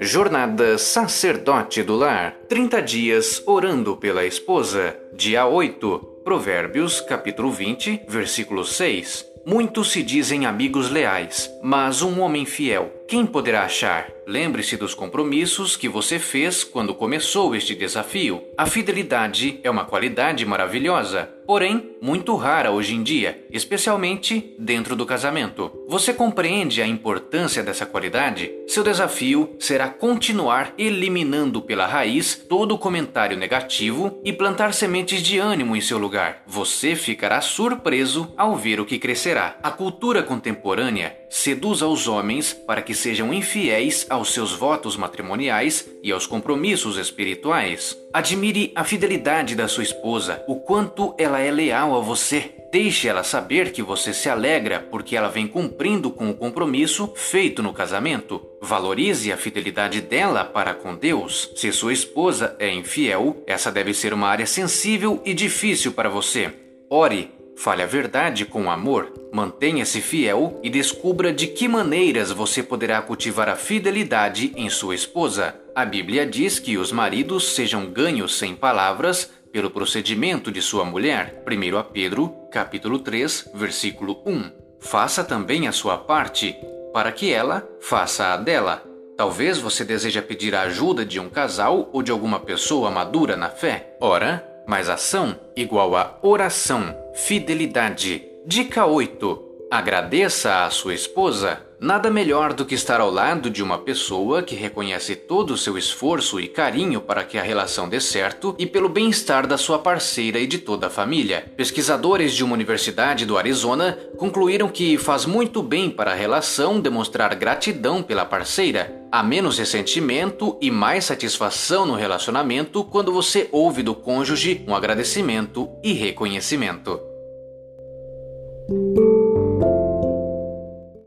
Jornada Sacerdote do Lar 30 dias orando pela esposa. Dia 8. Provérbios, capítulo 20, versículo 6. Muitos se dizem amigos leais, mas um homem fiel, quem poderá achar? Lembre-se dos compromissos que você fez quando começou este desafio. A fidelidade é uma qualidade maravilhosa, porém muito rara hoje em dia, especialmente dentro do casamento. Você compreende a importância dessa qualidade? Seu desafio será continuar eliminando pela raiz todo comentário negativo e plantar sementes de ânimo em seu lugar. Você ficará surpreso ao ver o que crescerá. A cultura contemporânea seduz aos homens para que sejam infiéis aos seus votos matrimoniais e aos compromissos espirituais. Admire a fidelidade da sua esposa, o quanto ela é leal a você. Deixe ela saber que você se alegra porque ela vem cumprindo com o compromisso feito no casamento. Valorize a fidelidade dela para com Deus. Se sua esposa é infiel, essa deve ser uma área sensível e difícil para você. Ore Fale a verdade com amor, mantenha-se fiel e descubra de que maneiras você poderá cultivar a fidelidade em sua esposa. A Bíblia diz que os maridos sejam ganhos sem palavras pelo procedimento de sua mulher. 1 Pedro, capítulo 3, versículo 1. Faça também a sua parte, para que ela faça a dela. Talvez você deseja pedir a ajuda de um casal ou de alguma pessoa madura na fé. Ora, mais ação igual a oração, fidelidade. Dica 8. Agradeça à sua esposa. Nada melhor do que estar ao lado de uma pessoa que reconhece todo o seu esforço e carinho para que a relação dê certo e pelo bem-estar da sua parceira e de toda a família. Pesquisadores de uma universidade do Arizona concluíram que faz muito bem para a relação demonstrar gratidão pela parceira. Há menos ressentimento e mais satisfação no relacionamento quando você ouve do cônjuge um agradecimento e reconhecimento.